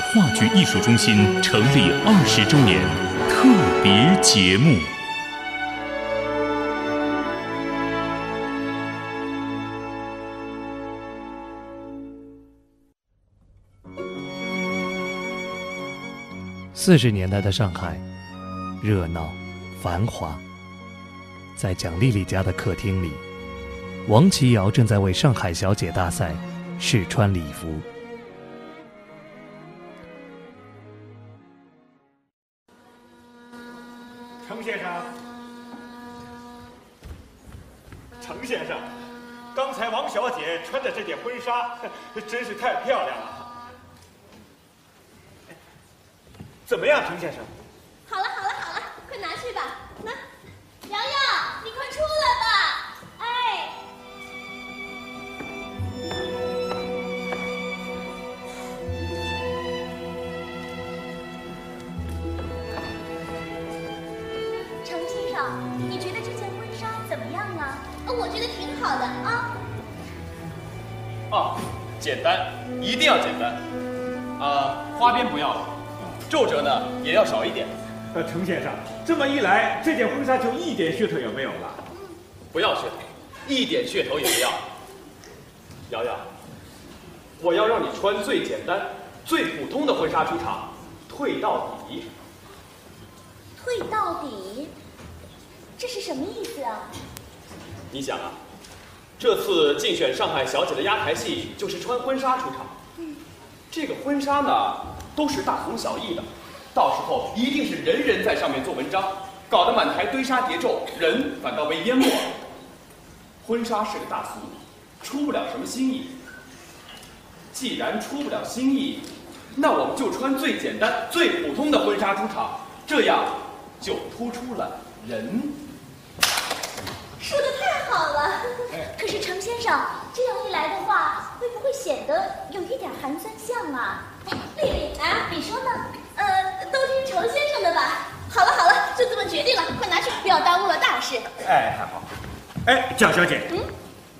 话剧艺术中心成立二十周年特别节目。四十年代的上海，热闹繁华。在蒋丽丽家的客厅里，王琦瑶正在为上海小姐大赛试穿礼服。先生，刚才王小姐穿的这件婚纱 真是太漂亮了。怎么样，陈先生？好了好了好了，快拿去吧。那，瑶瑶，好的啊。哦，简单，一定要简单。啊，花边不要了，皱褶呢也要少一点，呃，程先生，这么一来，这件婚纱就一点噱头也没有了。不要噱头，一点噱头也不要。瑶瑶，我要让你穿最简单、最普通的婚纱出场，退到底。退到底，这是什么意思啊？你想啊，这次竞选上海小姐的压台戏就是穿婚纱出场。这个婚纱呢，都是大同小异的，到时候一定是人人在上面做文章，搞得满台堆沙叠皱，人反倒被淹没了。婚纱是个大俗，出不了什么新意。既然出不了新意，那我们就穿最简单、最普通的婚纱出场，这样就突出了人。好了。可是程先生，这样一来的话，会不会显得有一点寒酸相啊？哎，丽丽啊，你说呢？呃，都听程先生的吧。好了好了，就这么决定了，快拿去，不要耽误了大事。哎，还好。哎，蒋小姐，嗯，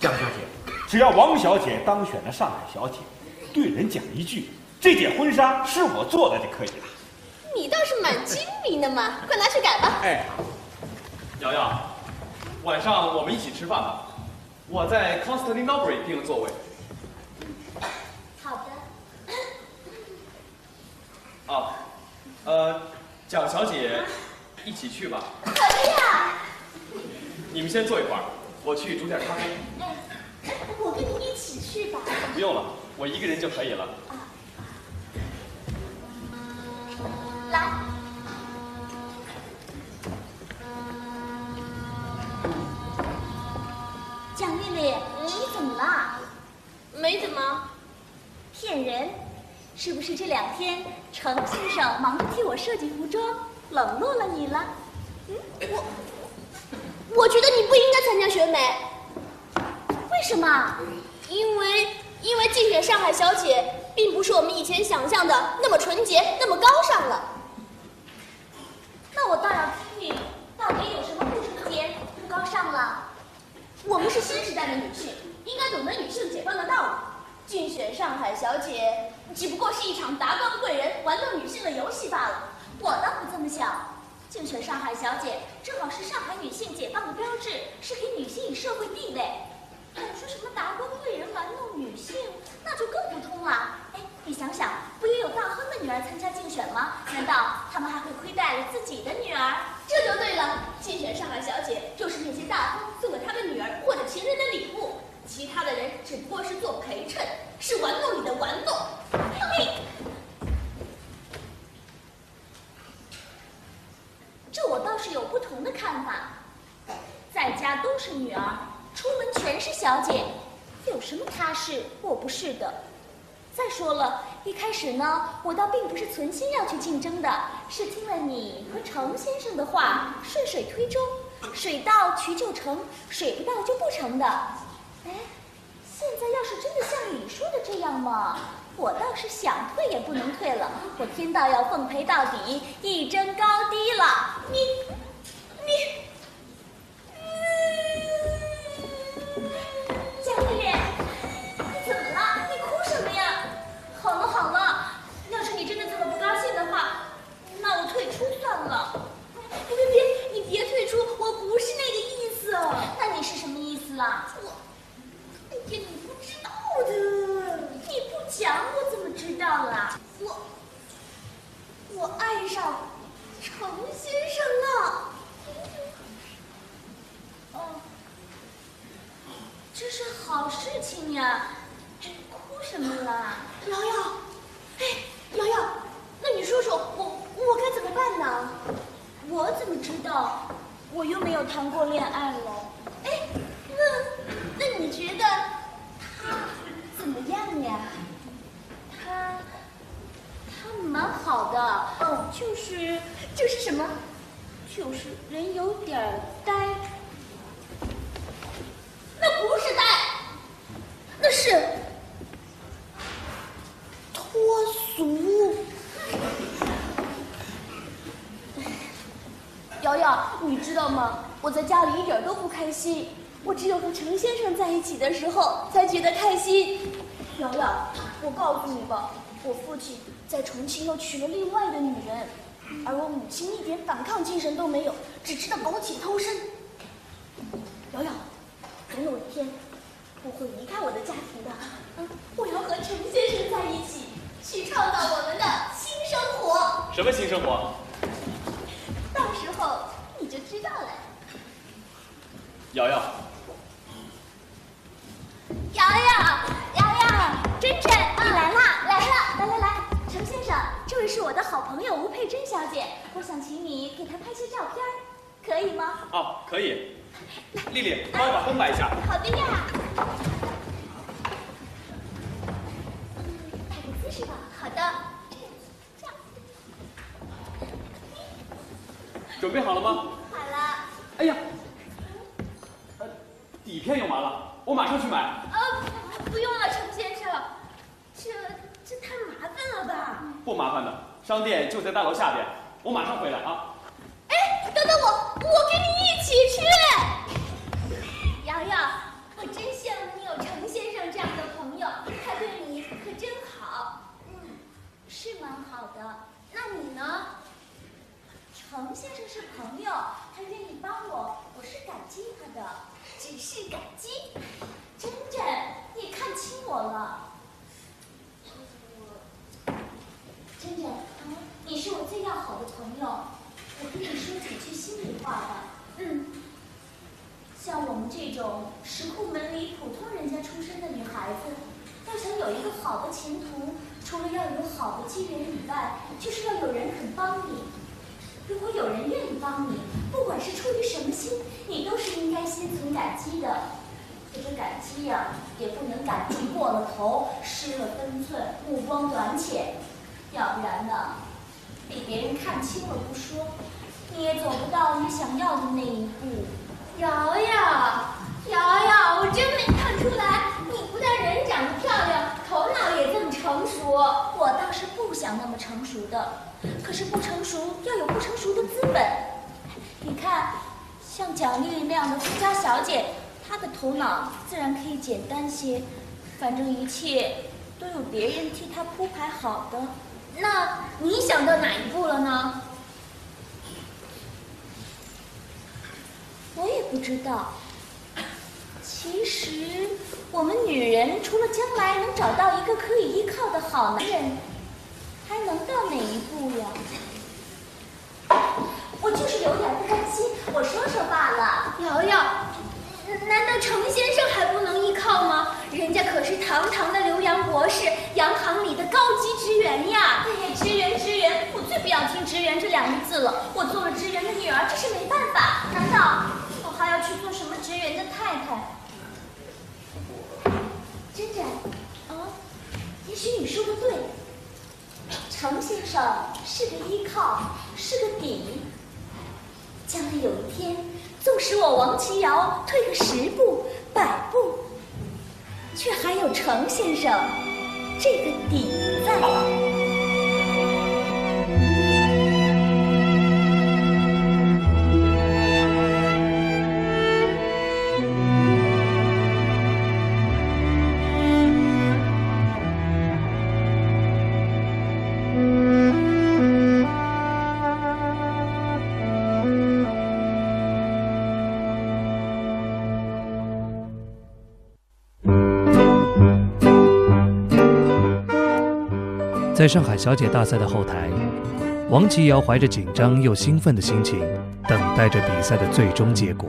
蒋小姐，只要王小姐当选了上海小姐，对人讲一句“这件婚纱是我做的”就可以了。你倒是蛮精明的嘛，快拿去改吧。哎，瑶瑶，晚上我们一起吃饭吧。我在 Constantinople 订了座位。好的。啊，呃，蒋小姐，一起去吧。好的呀。你们先坐一会儿，我去煮点咖啡。我跟你一起去吧。不用了，我一个人就可以了。啊来，你怎么？没怎么。骗人！是不是这两天程先生忙着替我设计服装，冷落了你了？嗯，我我觉得你不应该参加选美。为什么？因为因为竞选上海小姐，并不是我们以前想象的那么纯洁，那么高尚了。那我倒要听听，到底有什么不纯洁、不高尚了？我们是新时代的女性，应该懂得女性解放的道理。竞选上海小姐，只不过是一场达官贵人玩弄女性的游戏罢了。我倒不这么想。竞选上海小姐，正好是上海女性解放的标志，是给女性以社会地位。还说什么达官贵人玩弄女性，那就更不通了。哎，你想想，不也有大亨的女儿参加竞选吗？难道他们还会亏待了自己的女儿？这就对了，竞选上海小姐就是那些大亨送给他们女儿或者情人的礼物，其他的人只不过是做陪衬，是玩弄你的玩弄。你，这我倒是有不同的看法。在家都是女儿，出门全是小姐，有什么他是我不是的？再说了，一开始呢，我倒并不是存心要去竞争的，是听了你和程先生的话，顺水推舟，水到渠就成，水不到就不成的。哎，现在要是真的像你说的这样嘛，我倒是想退也不能退了，我天道要奉陪到底，一争高低了。你，蒋丽丽，你怎么了？你哭什么呀？好了好了，要是你真上程先生了。哦，这是好事情呀！哭什么了，瑶瑶？哎，瑶瑶，那你说说我我该怎么办呢？我怎么知道？我又没有谈过恋爱了。哎，那那你觉得他怎么样呀？他他蛮好的，嗯，就是就是什么？就是人有点呆。那不是呆，那是脱俗。瑶瑶，你知道吗？我在家里一点都不开心，我只有和程先生在一起的时候才觉得开心。瑶瑶，我告诉你吧，我父亲在重庆又娶了另外的女人，而我母亲一点反抗精神都没有，只知道苟且偷生。瑶瑶，总有一天我会离开我的家庭的，我要和程先生在一起，去创造我们的新生活。什么新生活？到时候你就知道了。瑶瑶，瑶瑶，瑶瑶，真真，你来啦，来了，来来来，程先生，这位是我的好朋友吴佩珍小姐，我想请你给她拍些照片，可以吗？哦，可以。丽丽，帮我把灯摆一下。好的呀。好的。准备好了吗？好了。哎呀，呃，底片用完了，我马上去买。呃，不用了，程先生，这这太麻烦了吧？不麻烦的，商店就在大楼下边，我马上回来啊。哎，等等我，我跟你一起去。程先生是朋友，他愿意帮我，我是感激他的，只是感激。真真，你看清我了。真真，你是我最要好的朋友，我跟你说几句心里话吧。嗯，像我们这种石库门里普通人家出身的女孩子，要想有一个好的前途，除了要有好的机缘以外，就是要有人肯帮你。如果有人愿意帮你，不管是出于什么心，你都是应该心存感激的。可是感激呀、也不能感激过了头，失了分寸，目光短浅。要不然呢，被别人看清了不说，你也走不到你想要的那一步。瑶瑶，瑶瑶，我真没看出来，你不但人长得漂亮，头脑也这么成熟。我倒是不想那么成熟的，可是不成熟要有不成熟的资本。你看，像蒋丽丽那样的富家小姐，她的头脑自然可以简单些，反正一切都有别人替她铺排好的。那你想到哪一步了呢？我也不知道。其实，我们女人除了将来能找到一个可以依靠的好男人，还能到哪一步呀？我就是有点不甘心，我说说罢了。瑶瑶，难道程先生还不能依靠吗？人家可是堂堂的留洋博士，洋行里的高级职员呀！哎呀，职员职员，我最不要听“职员”这两个字了。我做了职员的女儿，这是没办法。难道我还要去做什么职员的太太？真真，啊，也许你说的对。程先生是个依靠，是个底。将来有一天，纵使我王琦瑶退个十步、百步，却还有程先生这个底在。上海小姐大赛的后台，王琦瑶怀着紧张又兴奋的心情，等待着比赛的最终结果。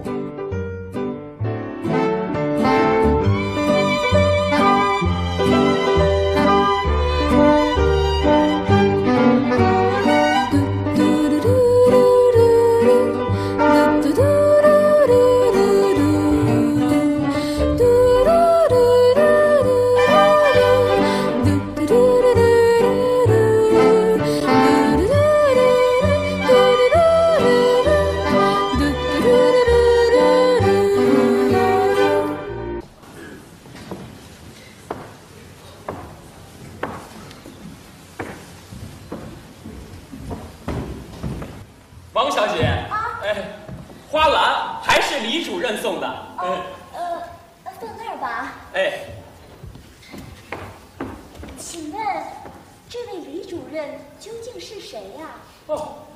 哦，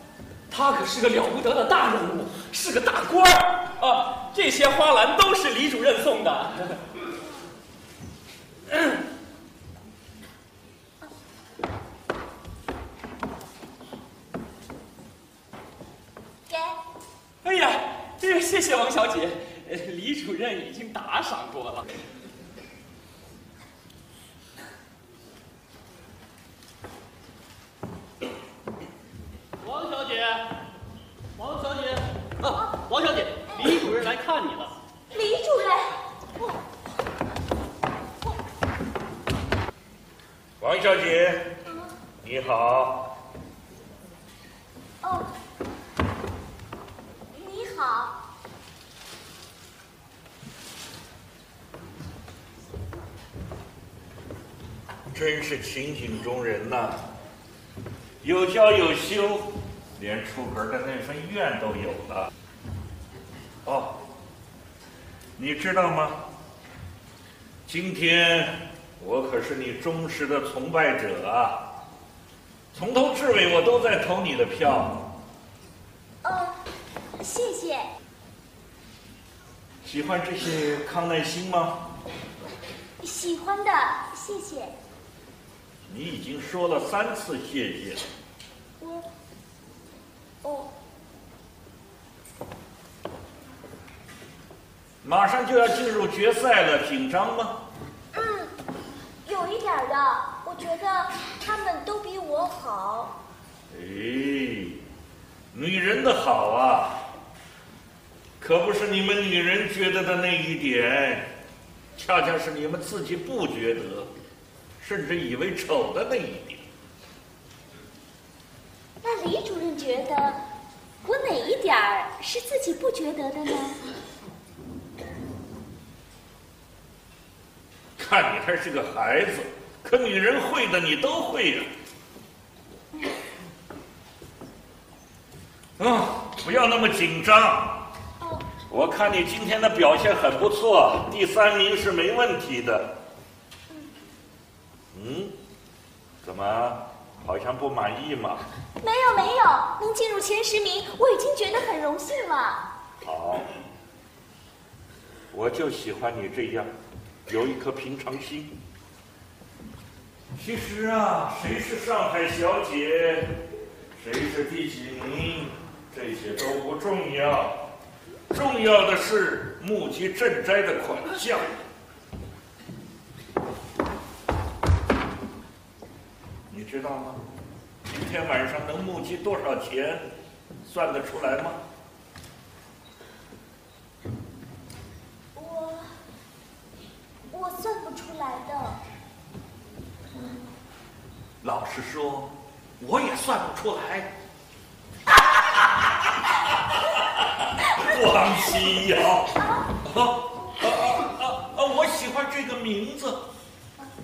他可是个了不得的大人物，是个大官儿啊！这些花篮都是李主任送的。给。哎呀，哎呀，谢谢王小姐，李主任已经打赏过了。真是情景中人呐，有教有修，连出门的那份愿都有了。哦，你知道吗？今天我可是你忠实的崇拜者啊，从头至尾我都在投你的票。哦，谢谢。喜欢这些康乃馨吗？喜欢的，谢谢。你已经说了三次谢谢了。我，哦，马上就要进入决赛了，紧张吗？点的。我觉得他们都比我好。哎，女人的好啊，可不是你们女人觉得的那一点，恰恰是你们自己不觉得。甚至以为丑的那一点，那李主任觉得我哪一点儿是自己不觉得的呢？看你还是个孩子，可女人会的你都会呀。啊，不要那么紧张。我看你今天的表现很不错，第三名是没问题的。嗯，怎么好像不满意嘛？没有没有，能进入前十名，我已经觉得很荣幸了。好，我就喜欢你这样，有一颗平常心。其实啊，谁是上海小姐，谁是第几名，这些都不重要，重要的是募集赈灾的款项。你知道吗？今天晚上能募集多少钱，算得出来吗？我我算不出来的。老实说，我也算不出来。王西瑶，啊啊啊啊！我喜欢这个名字。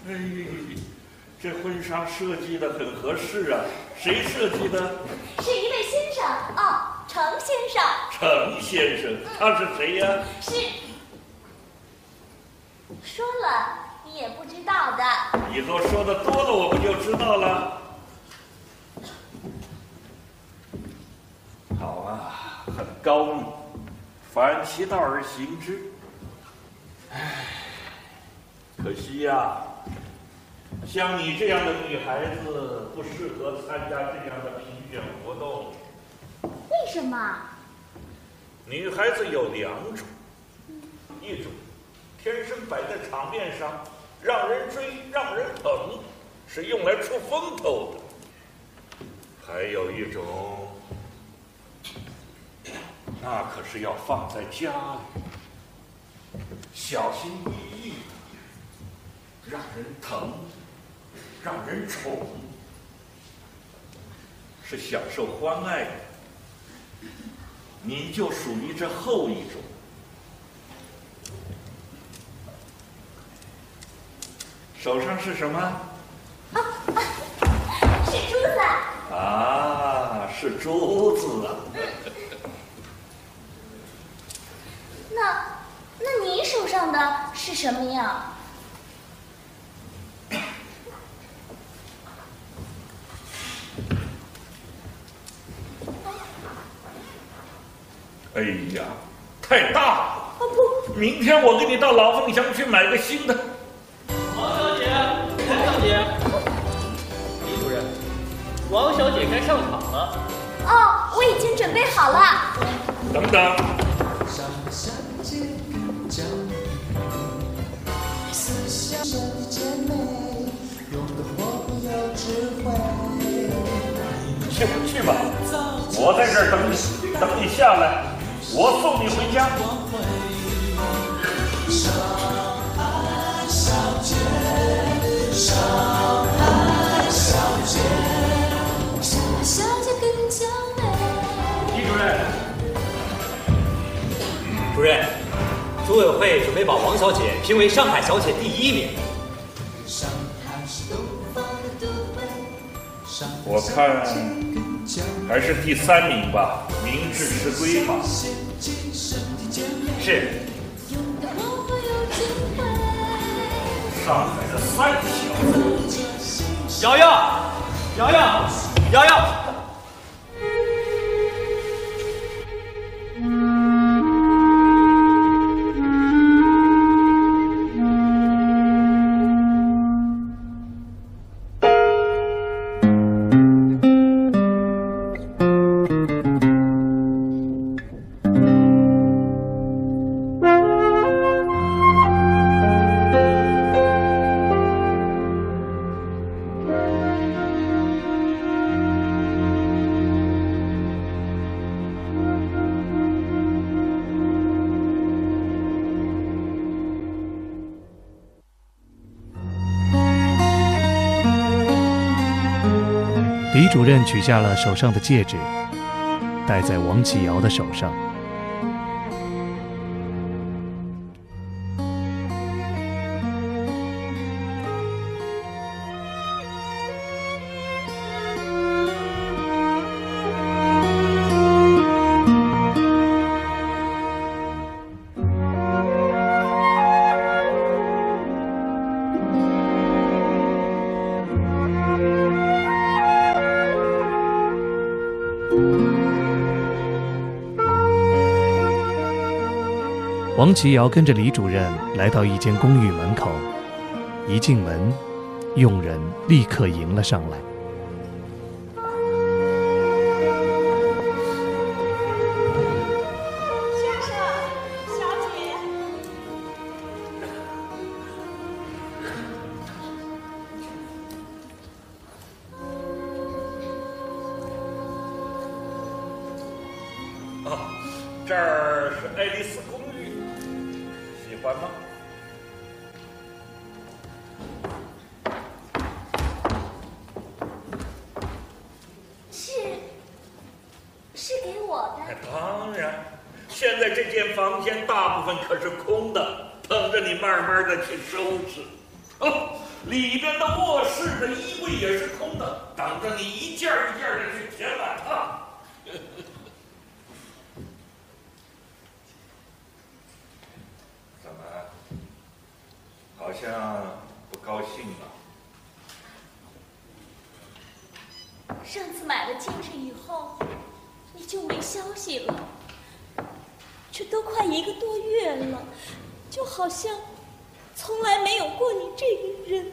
哎。这婚纱设计的很合适啊，谁设计的？是一位先生哦，程先生。程先生，他是谁呀？是。说了你也不知道的。以后说的多了，我不就知道了？好啊，很高明，反其道而行之。唉，可惜呀。像你这样的女孩子不适合参加这样的评选活动。为什么？女孩子有两种，一种天生摆在场面上，让人追，让人捧，是用来出风头的；还有一种，那可是要放在家里，小心翼翼的，让人疼，让人宠，是享受欢爱的。您就属于这后一种。手上是什么？啊啊，是珠子。啊，是珠子啊。那，那你手上的是什么呀？哎呀，太大了！不，明天我给你到老凤祥去买个新的。王小姐该上场了。哦，我已经准备好了。等等。去吧去吧，我在这儿等你，等你下来。我送你回家。小姐，上主任，组委会准备把王小姐评为上海小姐第一名。我看还是第三名吧，名至实归嘛。是。上海的三小子，瑶瑶，瑶瑶，瑶瑶。取下了手上的戒指，戴在王启尧的手上。王琦尧跟着李主任来到一间公寓门口，一进门，佣人立刻迎了上来。先生，小姐，啊，这儿是爱丽丝公，欢吗？是，是给我的。当然，现在这间房间大部分可是空的，等着你慢慢的去收拾。哦，里边的卧室的衣柜也是空的，等着你一件一件的去填满一个多月了，就好像从来没有过你这个人。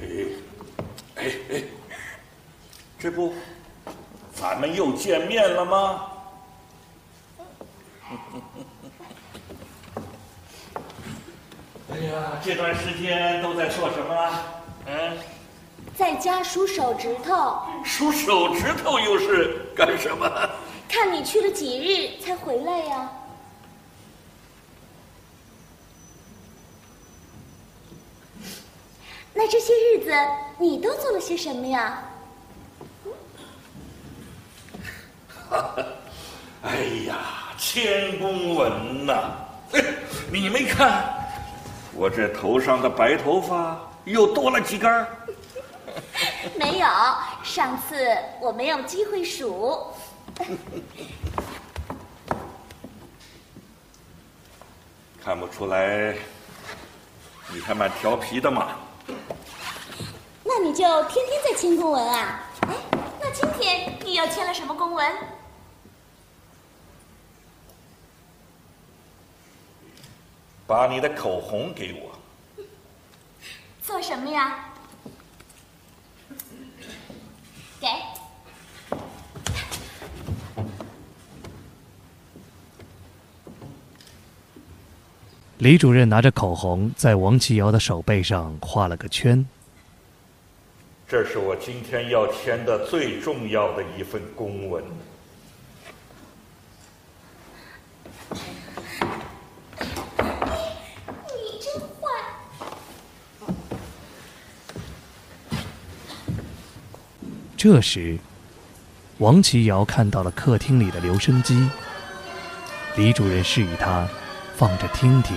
哎。哎。哎。这不。咱们又见面了吗？哎呀，这段时间都在做什么啊？嗯。在家数手指头。数手指头又是干什么？看你去了几日才回来呀？那这些日子你都做了些什么呀？哎呀，千公文呐！你没看我这头上的白头发又多了几根？没有，上次我没有机会数。看不出来，你还蛮调皮的嘛。那你就天天在签公文啊？哎，那今天你又签了什么公文？把你的口红给我。做什么呀？给。李主任拿着口红在王启尧的手背上画了个圈。这是我今天要签的最重要的一份公文。你真坏！这时，王琦瑶看到了客厅里的留声机。李主任示意他放着听听。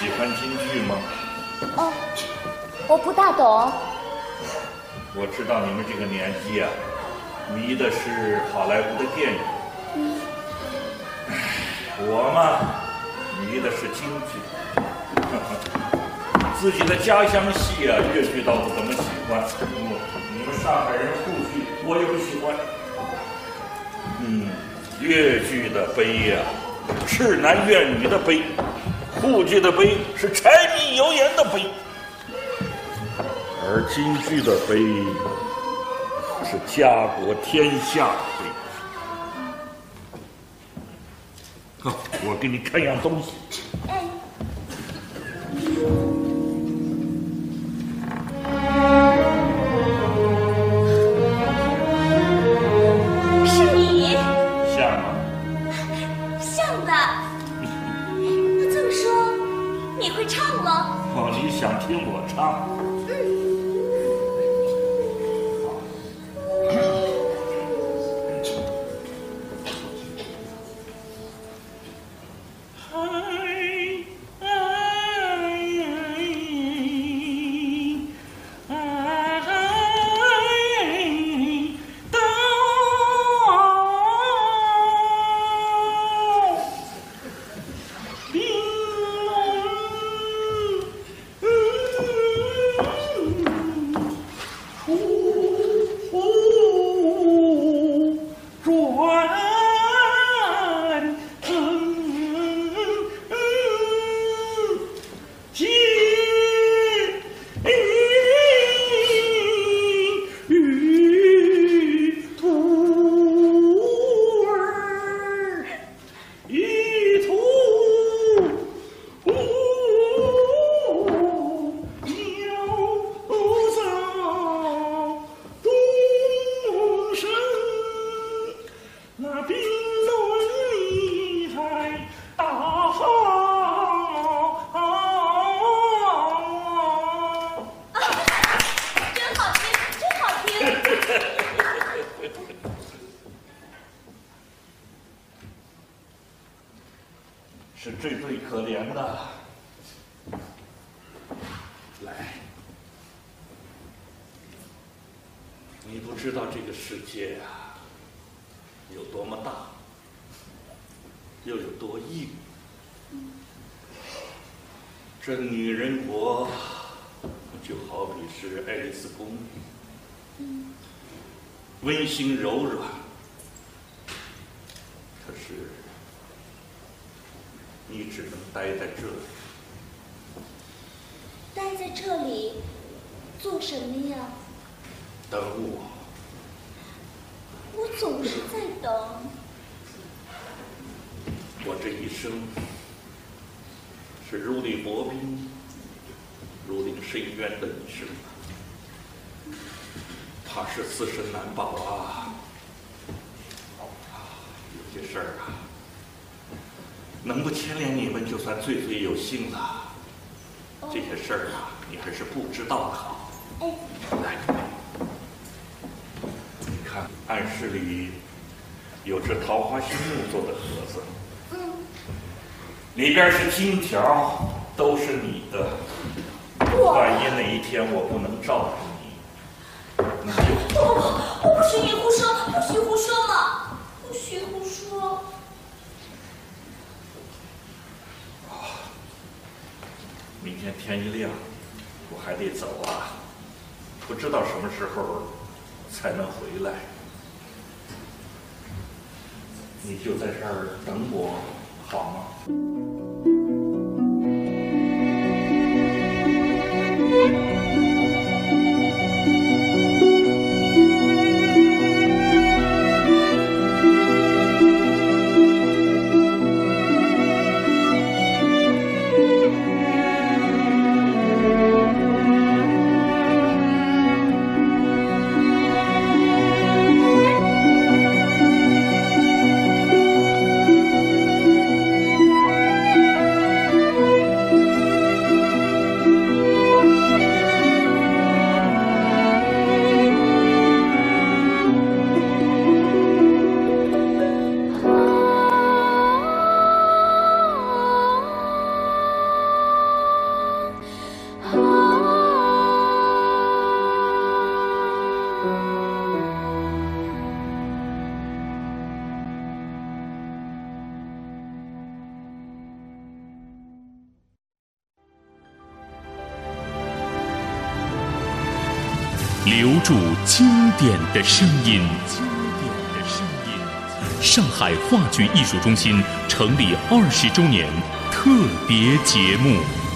喜欢京剧吗？哦，我不大懂。我知道你们这个年纪啊，迷的是好莱坞的电影。我嘛，迷的是京剧。自己的家乡戏啊，越剧倒不怎么喜欢。嗯，你们上海人沪剧，我也不喜欢。嗯，越剧的悲呀，是男怨女的悲；沪剧的悲是柴米油盐的悲。而京剧的悲是家国天下给你看样东西。这女人国就好比是爱丽丝公寓，温馨柔软，可是你只能待在这里。待在这里做什么呀？等我。我总是在等。我这一生是如履薄冰、如临深渊的一生，怕是自身难保啊！有些事儿啊，能不牵连你们，就算最最有幸了。这些事儿啊，你还是不知道的好。来，你看暗室里有只桃花心木做的盒子。里边是金条，都是你的。万一哪一天我不能照顾你，那就……不不不，我不许你胡说，不许胡说。嘛，不许胡说。明天天一亮，我还得走啊，不知道什么时候才能回来。你就在这儿等我，好吗？住经典的声音。上海话剧艺术中心成立二十周年特别节目。